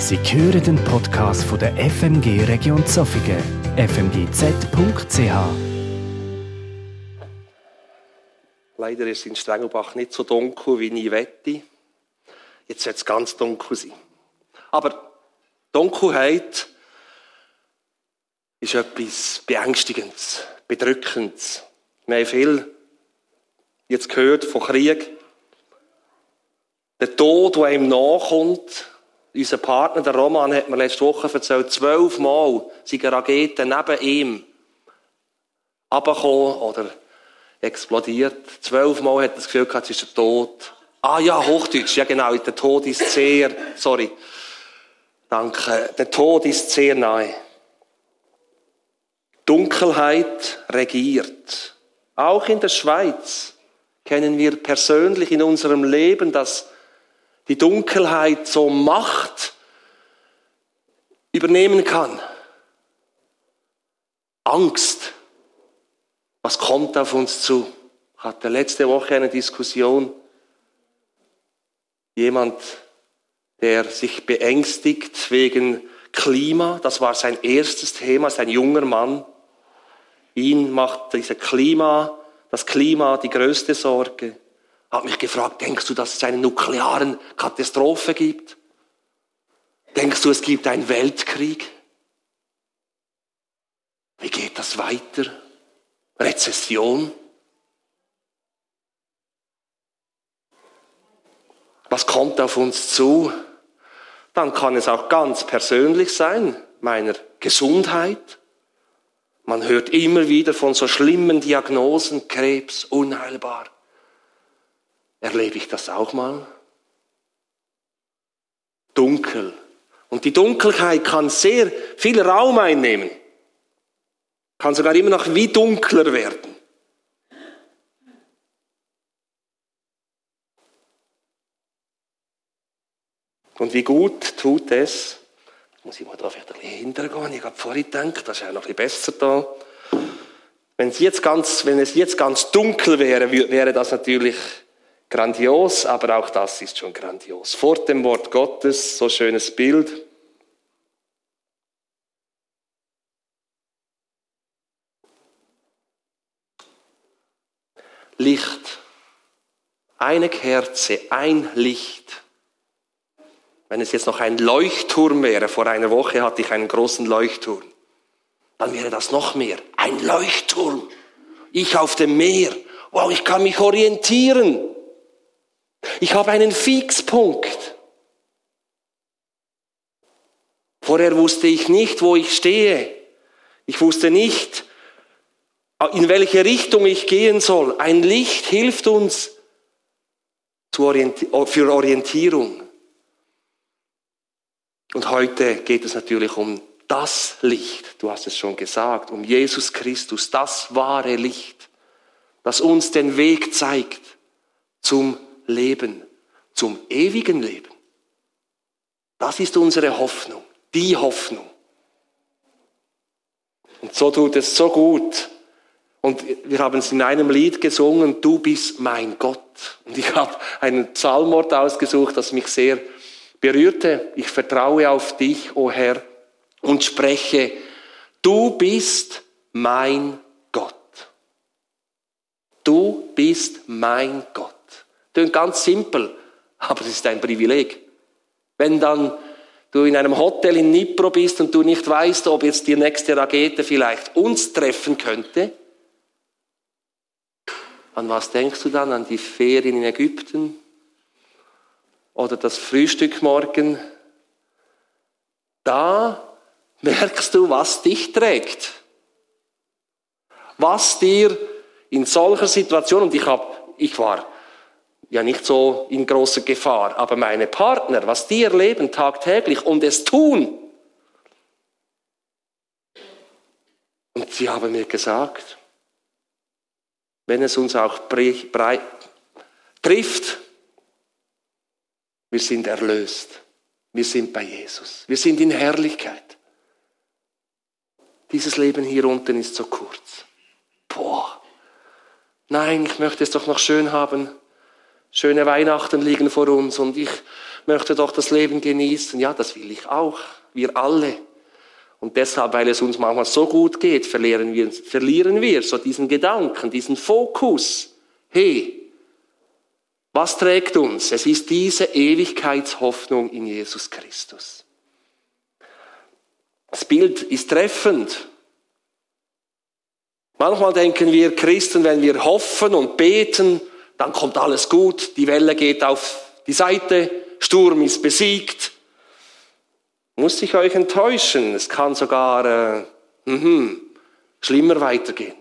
Sie hören den Podcast von der FMG Region Zofingen, fmgz.ch. Leider ist in Strengelbach nicht so dunkel, wie ich wette. Jetzt wird es ganz dunkel sein. Aber Dunkelheit ist etwas Beängstigendes, Bedrückendes. Wir haben viel jetzt gehört von Krieg. Der Tod, der ihm nachkommt, unser Partner, der Roman, hat mir letzte Woche erzählt, zwölfmal sind Raketen neben ihm abgekommen oder explodiert. Zwölfmal hat er das Gefühl gehabt, es ist der Tod. Ah ja, Hochdeutsch, ja genau, der Tod ist sehr, sorry. Danke, der Tod ist sehr nahe. Dunkelheit regiert. Auch in der Schweiz kennen wir persönlich in unserem Leben, dass die Dunkelheit so Macht übernehmen kann. Angst. Was kommt auf uns zu? Hatte letzte Woche eine Diskussion. Jemand, der sich beängstigt wegen Klima, das war sein erstes Thema, sein junger Mann. Ihn macht diese Klima, das Klima die größte Sorge hat mich gefragt, denkst du, dass es eine nukleare Katastrophe gibt? Denkst du, es gibt einen Weltkrieg? Wie geht das weiter? Rezession? Was kommt auf uns zu? Dann kann es auch ganz persönlich sein, meiner Gesundheit. Man hört immer wieder von so schlimmen Diagnosen, Krebs, unheilbar. Erlebe ich das auch mal? Dunkel. Und die Dunkelheit kann sehr viel Raum einnehmen. Kann sogar immer noch wie dunkler werden. Und wie gut tut es, muss ich mal da vielleicht ein bisschen hintergehen, ich habe vorhin gedacht, das ist ja noch ein bisschen besser da. Wenn es jetzt ganz, wenn es jetzt ganz dunkel wäre, wäre das natürlich Grandios, aber auch das ist schon grandios. Vor dem Wort Gottes, so schönes Bild. Licht. Eine Kerze, ein Licht. Wenn es jetzt noch ein Leuchtturm wäre, vor einer Woche hatte ich einen großen Leuchtturm, dann wäre das noch mehr. Ein Leuchtturm. Ich auf dem Meer. Wow, ich kann mich orientieren. Ich habe einen Fixpunkt. Vorher wusste ich nicht, wo ich stehe. Ich wusste nicht, in welche Richtung ich gehen soll. Ein Licht hilft uns für Orientierung. Und heute geht es natürlich um das Licht, du hast es schon gesagt, um Jesus Christus, das wahre Licht, das uns den Weg zeigt zum Leben, zum ewigen Leben. Das ist unsere Hoffnung, die Hoffnung. Und so tut es so gut. Und wir haben es in einem Lied gesungen, du bist mein Gott. Und ich habe einen Psalmwort ausgesucht, das mich sehr berührte. Ich vertraue auf dich, o oh Herr, und spreche, du bist mein Gott. Du bist mein Gott. Klingt ganz simpel, aber es ist ein Privileg. Wenn dann du in einem Hotel in Nipro bist und du nicht weißt, ob jetzt die nächste Rakete vielleicht uns treffen könnte, an was denkst du dann? An die Ferien in Ägypten? Oder das Frühstück morgen? Da merkst du, was dich trägt. Was dir in solcher Situation, und ich, hab, ich war ja nicht so in großer Gefahr. Aber meine Partner, was die erleben tagtäglich und es tun. Und sie haben mir gesagt, wenn es uns auch trifft, wir sind erlöst. Wir sind bei Jesus. Wir sind in Herrlichkeit. Dieses Leben hier unten ist so kurz. Boah. Nein, ich möchte es doch noch schön haben. Schöne Weihnachten liegen vor uns und ich möchte doch das Leben genießen. Ja, das will ich auch. Wir alle. Und deshalb, weil es uns manchmal so gut geht, verlieren wir, verlieren wir so diesen Gedanken, diesen Fokus. Hey, was trägt uns? Es ist diese Ewigkeitshoffnung in Jesus Christus. Das Bild ist treffend. Manchmal denken wir Christen, wenn wir hoffen und beten, dann kommt alles gut, die Welle geht auf die Seite, Sturm ist besiegt. Muss ich euch enttäuschen, es kann sogar äh, mh, schlimmer weitergehen.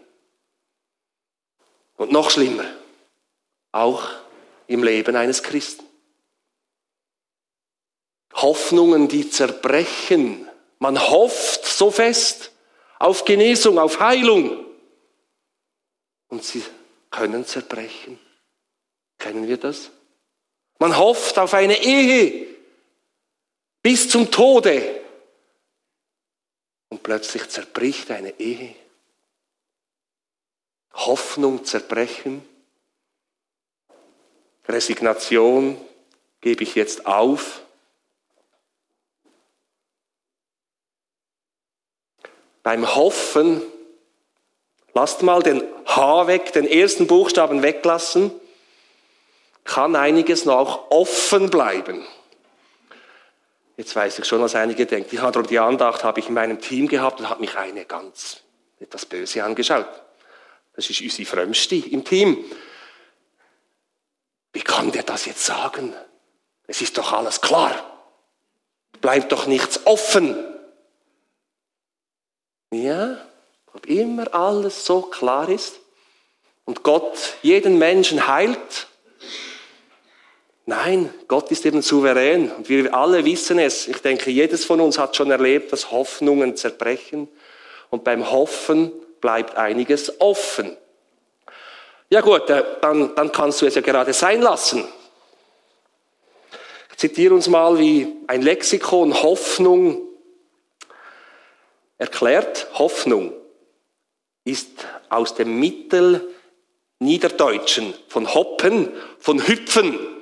Und noch schlimmer, auch im Leben eines Christen. Hoffnungen, die zerbrechen. Man hofft so fest auf Genesung, auf Heilung. Und sie können zerbrechen. Kennen wir das? Man hofft auf eine Ehe bis zum Tode. Und plötzlich zerbricht eine Ehe. Hoffnung zerbrechen. Resignation gebe ich jetzt auf. Beim Hoffen, lasst mal den H weg, den ersten Buchstaben weglassen, kann einiges noch offen bleiben. Jetzt weiß ich schon, was einige denken. Ja, darum die Andacht habe ich in meinem Team gehabt und hat mich eine ganz etwas böse angeschaut. Das ist unsere Frömmste im Team. Wie kann der das jetzt sagen? Es ist doch alles klar. Bleibt doch nichts offen. Ja, ob immer alles so klar ist und Gott jeden Menschen heilt. Nein, Gott ist eben souverän und wir alle wissen es. Ich denke, jedes von uns hat schon erlebt, dass Hoffnungen zerbrechen und beim Hoffen bleibt einiges offen. Ja gut, äh, dann, dann kannst du es ja gerade sein lassen. Ich zitiere uns mal, wie ein Lexikon Hoffnung erklärt. Hoffnung ist aus dem Mittelniederdeutschen von Hoppen, von Hüpfen,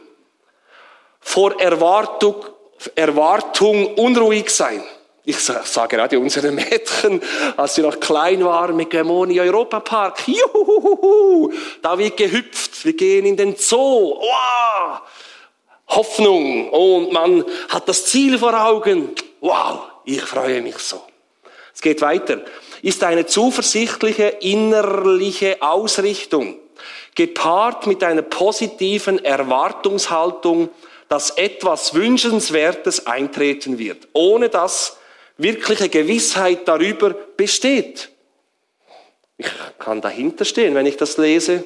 vor Erwartung, Erwartung unruhig sein. Ich sage gerade unsere Mädchen, als sie noch klein waren mit Gemoni Europapark. Juhuhuhu, da wird gehüpft. Wir gehen in den Zoo. Wow. Hoffnung. Und man hat das Ziel vor Augen. Wow. Ich freue mich so. Es geht weiter. Ist eine zuversichtliche innerliche Ausrichtung, gepaart mit einer positiven Erwartungshaltung, dass etwas Wünschenswertes eintreten wird, ohne dass wirkliche Gewissheit darüber besteht. Ich kann dahinter stehen, wenn ich das lese.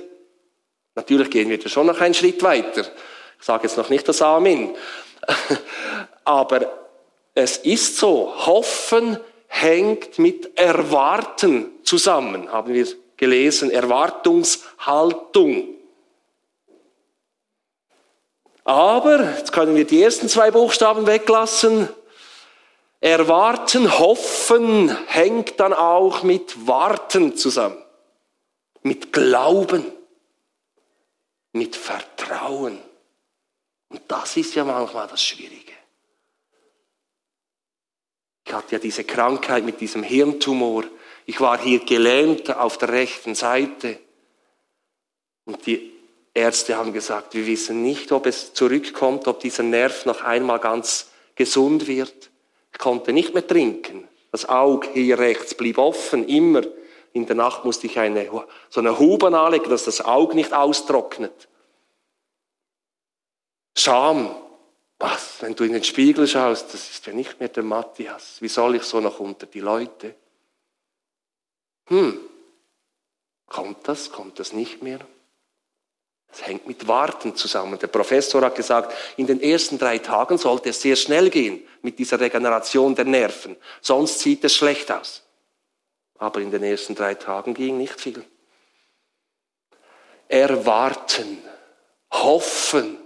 Natürlich gehen wir da schon noch einen Schritt weiter. Ich sage jetzt noch nicht das Amen. Aber es ist so, Hoffen hängt mit Erwarten zusammen, haben wir gelesen, Erwartungshaltung. Aber, jetzt können wir die ersten zwei Buchstaben weglassen, Erwarten, hoffen hängt dann auch mit Warten zusammen, mit Glauben, mit Vertrauen. Und das ist ja manchmal das Schwierige. Ich hatte ja diese Krankheit mit diesem Hirntumor. Ich war hier gelähmt auf der rechten Seite. Und die Ärzte haben gesagt, wir wissen nicht, ob es zurückkommt, ob dieser Nerv noch einmal ganz gesund wird. Ich konnte nicht mehr trinken. Das Auge hier rechts blieb offen, immer. In der Nacht musste ich eine, so eine Huben anlegen, dass das Auge nicht austrocknet. Scham. Was, wenn du in den Spiegel schaust, das ist ja nicht mehr der Matthias. Wie soll ich so noch unter die Leute? Hm, kommt das, kommt das nicht mehr? Es hängt mit Warten zusammen. Der Professor hat gesagt, in den ersten drei Tagen sollte es sehr schnell gehen mit dieser Regeneration der Nerven. Sonst sieht es schlecht aus. Aber in den ersten drei Tagen ging nicht viel. Erwarten, hoffen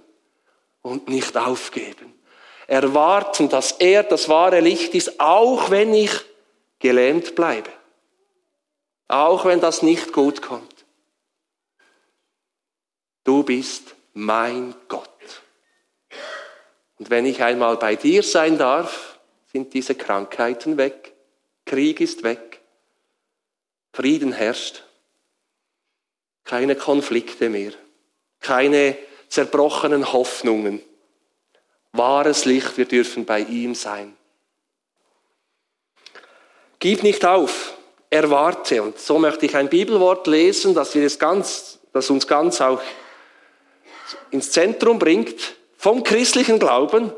und nicht aufgeben. Erwarten, dass er das wahre Licht ist, auch wenn ich gelähmt bleibe. Auch wenn das nicht gut kommt. Du bist mein Gott. Und wenn ich einmal bei dir sein darf, sind diese Krankheiten weg, Krieg ist weg, Frieden herrscht, keine Konflikte mehr, keine zerbrochenen Hoffnungen. Wahres Licht, wir dürfen bei ihm sein. Gib nicht auf, erwarte. Und so möchte ich ein Bibelwort lesen, dass wir es ganz, das uns ganz auch ins Zentrum bringt vom christlichen Glauben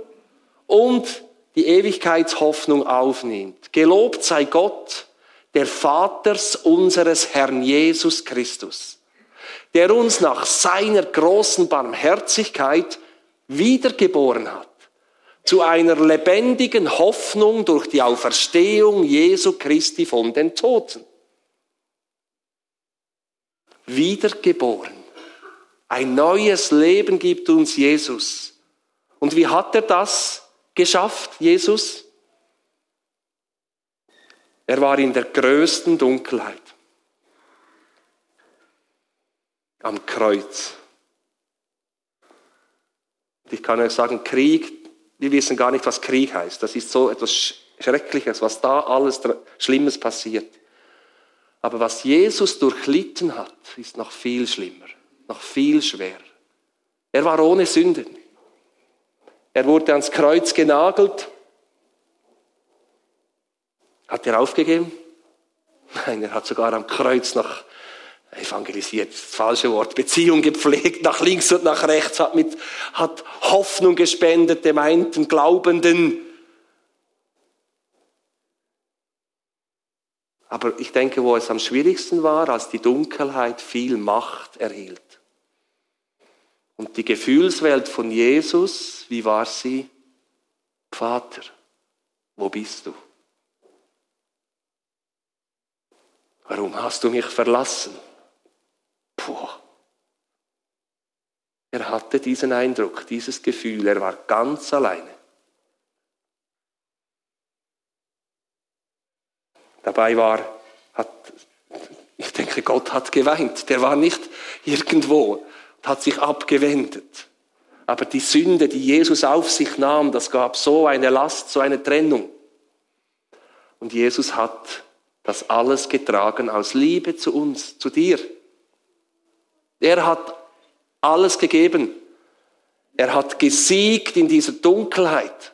und die Ewigkeitshoffnung aufnimmt. Gelobt sei Gott, der Vaters unseres Herrn Jesus Christus, der uns nach seiner großen Barmherzigkeit wiedergeboren hat zu einer lebendigen Hoffnung durch die Auferstehung Jesu Christi von den Toten. Wiedergeboren. Ein neues Leben gibt uns Jesus. Und wie hat er das geschafft, Jesus? Er war in der größten Dunkelheit. Am Kreuz. Ich kann euch sagen, Krieg wir wissen gar nicht, was Krieg heißt. Das ist so etwas Schreckliches, was da alles Schlimmes passiert. Aber was Jesus durchlitten hat, ist noch viel schlimmer, noch viel schwerer. Er war ohne Sünden. Er wurde ans Kreuz genagelt. Hat er aufgegeben? Nein, er hat sogar am Kreuz noch evangelisiert, das falsche Wort, Beziehung gepflegt, nach links und nach rechts, hat, mit, hat Hoffnung gespendet dem einen Glaubenden. Aber ich denke, wo es am schwierigsten war, als die Dunkelheit viel Macht erhielt. Und die Gefühlswelt von Jesus, wie war sie? Vater, wo bist du? Warum hast du mich verlassen? Puh. Er hatte diesen Eindruck, dieses Gefühl, er war ganz alleine. Dabei war, hat, ich denke, Gott hat geweint. Der war nicht irgendwo hat sich abgewendet. Aber die Sünde, die Jesus auf sich nahm, das gab so eine Last, so eine Trennung. Und Jesus hat das alles getragen aus Liebe zu uns, zu dir. Er hat alles gegeben. Er hat gesiegt in dieser Dunkelheit.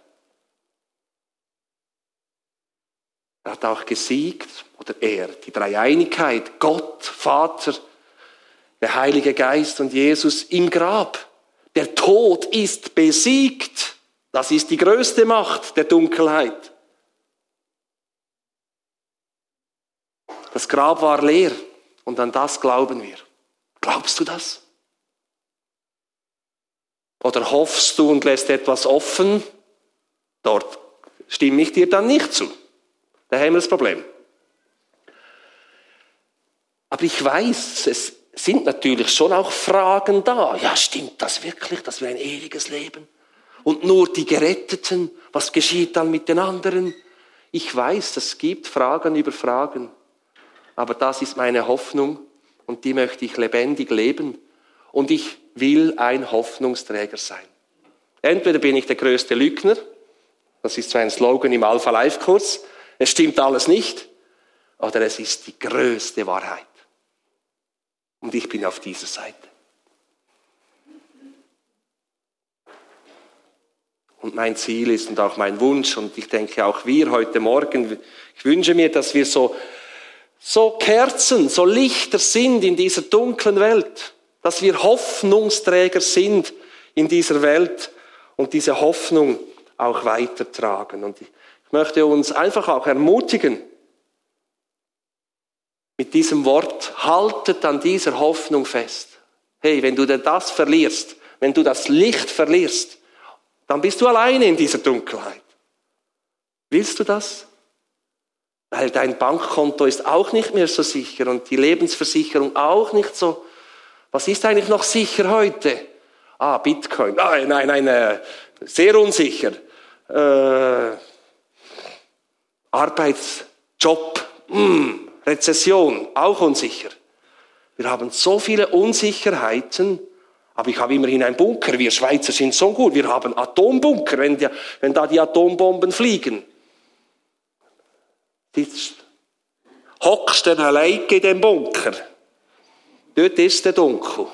Er hat auch gesiegt, oder er, die Dreieinigkeit, Gott, Vater, der Heilige Geist und Jesus im Grab. Der Tod ist besiegt. Das ist die größte Macht der Dunkelheit. Das Grab war leer und an das glauben wir. Glaubst du das? Oder hoffst du und lässt etwas offen? Dort stimme ich dir dann nicht zu. Da haben wir das Problem. Aber ich weiß, es sind natürlich schon auch Fragen da. Ja, stimmt das wirklich, dass wir ein ewiges Leben? Und nur die Geretteten, was geschieht dann mit den anderen? Ich weiß, es gibt Fragen über Fragen. Aber das ist meine Hoffnung und die möchte ich lebendig leben. Und ich will ein Hoffnungsträger sein. Entweder bin ich der größte Lügner, das ist so ein Slogan im Alpha Life Kurs, es stimmt alles nicht, oder es ist die größte Wahrheit. Und ich bin auf dieser Seite. Und mein Ziel ist und auch mein Wunsch, und ich denke auch wir heute Morgen, ich wünsche mir, dass wir so so Kerzen, so Lichter sind in dieser dunklen Welt, dass wir Hoffnungsträger sind in dieser Welt und diese Hoffnung auch weitertragen. Und ich möchte uns einfach auch ermutigen, mit diesem Wort, haltet an dieser Hoffnung fest. Hey, wenn du denn das verlierst, wenn du das Licht verlierst, dann bist du alleine in dieser Dunkelheit. Willst du das? Weil dein Bankkonto ist auch nicht mehr so sicher und die Lebensversicherung auch nicht so. Was ist eigentlich noch sicher heute? Ah, Bitcoin. Ah, nein, nein, äh, sehr unsicher. Äh, Arbeitsjob, mm, Rezession, auch unsicher. Wir haben so viele Unsicherheiten, Aber ich habe immerhin einen Bunker. Wir Schweizer sind so gut. Wir haben Atombunker, wenn, die, wenn da die Atombomben fliegen. Jetzt hockst du allein in dem Bunker. Dort ist der dunkel.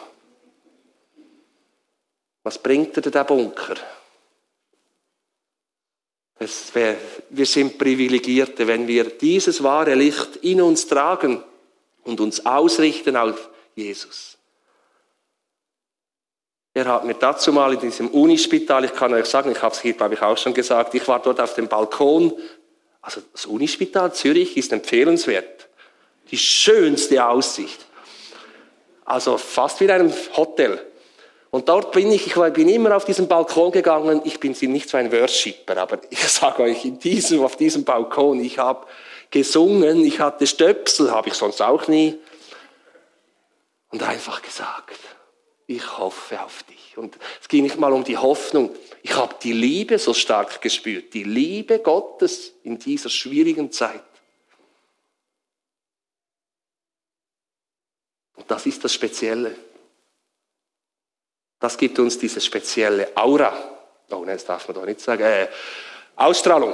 Was bringt dir der Bunker? Wär, wir sind Privilegierte, wenn wir dieses wahre Licht in uns tragen und uns ausrichten auf Jesus. Er hat mir dazu mal in diesem Unispital, ich kann euch sagen, ich habe es hier, glaube ich, auch schon gesagt, ich war dort auf dem Balkon. Also das Unispital Zürich ist empfehlenswert. Die schönste Aussicht. Also fast wie in einem Hotel. Und dort bin ich, ich bin immer auf diesen Balkon gegangen. Ich bin nicht so ein Worshipper, aber ich sage euch, in diesem, auf diesem Balkon, ich habe gesungen, ich hatte Stöpsel, habe ich sonst auch nie. Und einfach gesagt, ich hoffe auf dich. Und es ging nicht mal um die Hoffnung. Ich habe die Liebe so stark gespürt, die Liebe Gottes in dieser schwierigen Zeit. Und das ist das Spezielle. Das gibt uns diese spezielle Aura. Oh, nein, das darf man doch nicht sagen. Äh, Ausstrahlung.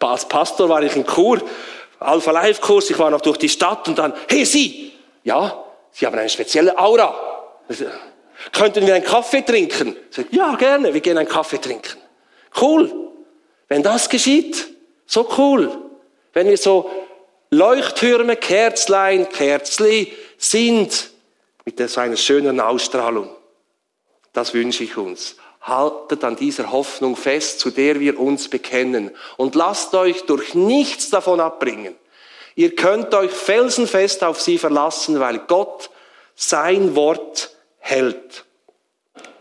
Als Pastor war ich in Chur, Alpha Life Kurs, ich war noch durch die Stadt und dann, hey Sie, ja, Sie haben eine spezielle Aura. Könnten wir einen Kaffee trinken? Ja, gerne, wir gehen einen Kaffee trinken. Cool. Wenn das geschieht, so cool. Wenn wir so Leuchttürme, Kerzlein, Kerzli sind mit so einer schönen Ausstrahlung. Das wünsche ich uns. Haltet an dieser Hoffnung fest, zu der wir uns bekennen. Und lasst euch durch nichts davon abbringen. Ihr könnt euch felsenfest auf sie verlassen, weil Gott sein Wort hält.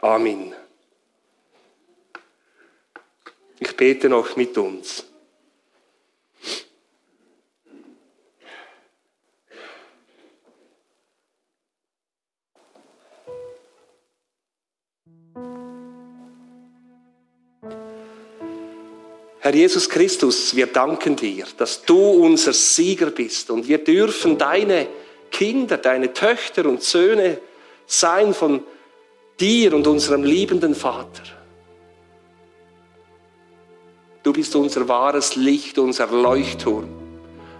Amen. Ich bete noch mit uns. Herr Jesus Christus, wir danken dir, dass du unser Sieger bist und wir dürfen deine Kinder, deine Töchter und Söhne sein von dir und unserem liebenden Vater. Du bist unser wahres Licht, unser Leuchtturm,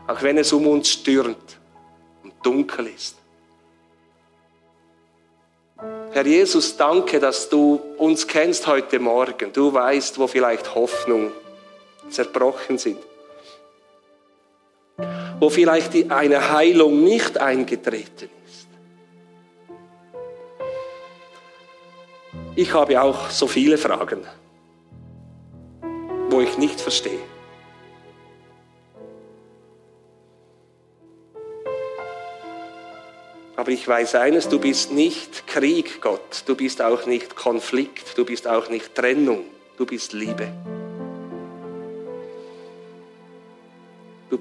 auch wenn es um uns stürmt und dunkel ist. Herr Jesus, danke, dass du uns kennst heute Morgen. Du weißt, wo vielleicht Hoffnung zerbrochen sind. Wo vielleicht eine Heilung nicht eingetreten ist. Ich habe auch so viele Fragen, wo ich nicht verstehe. Aber ich weiß eines, du bist nicht Krieg, Gott. Du bist auch nicht Konflikt. Du bist auch nicht Trennung. Du bist Liebe.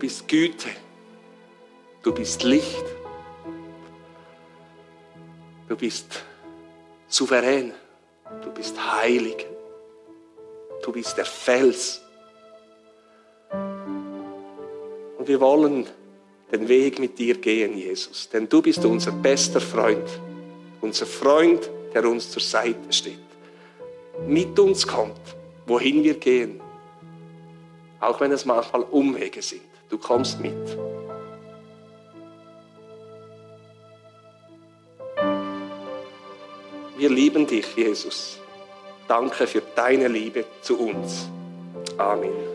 Bist Güte. Du bist Licht. Du bist souverän. Du bist heilig. Du bist der Fels. Und wir wollen den Weg mit dir gehen, Jesus. Denn du bist unser bester Freund. Unser Freund, der uns zur Seite steht. Mit uns kommt, wohin wir gehen. Auch wenn es manchmal Umwege sind. Du kommst mit. Wir lieben dich, Jesus. Danke für deine Liebe zu uns. Amen.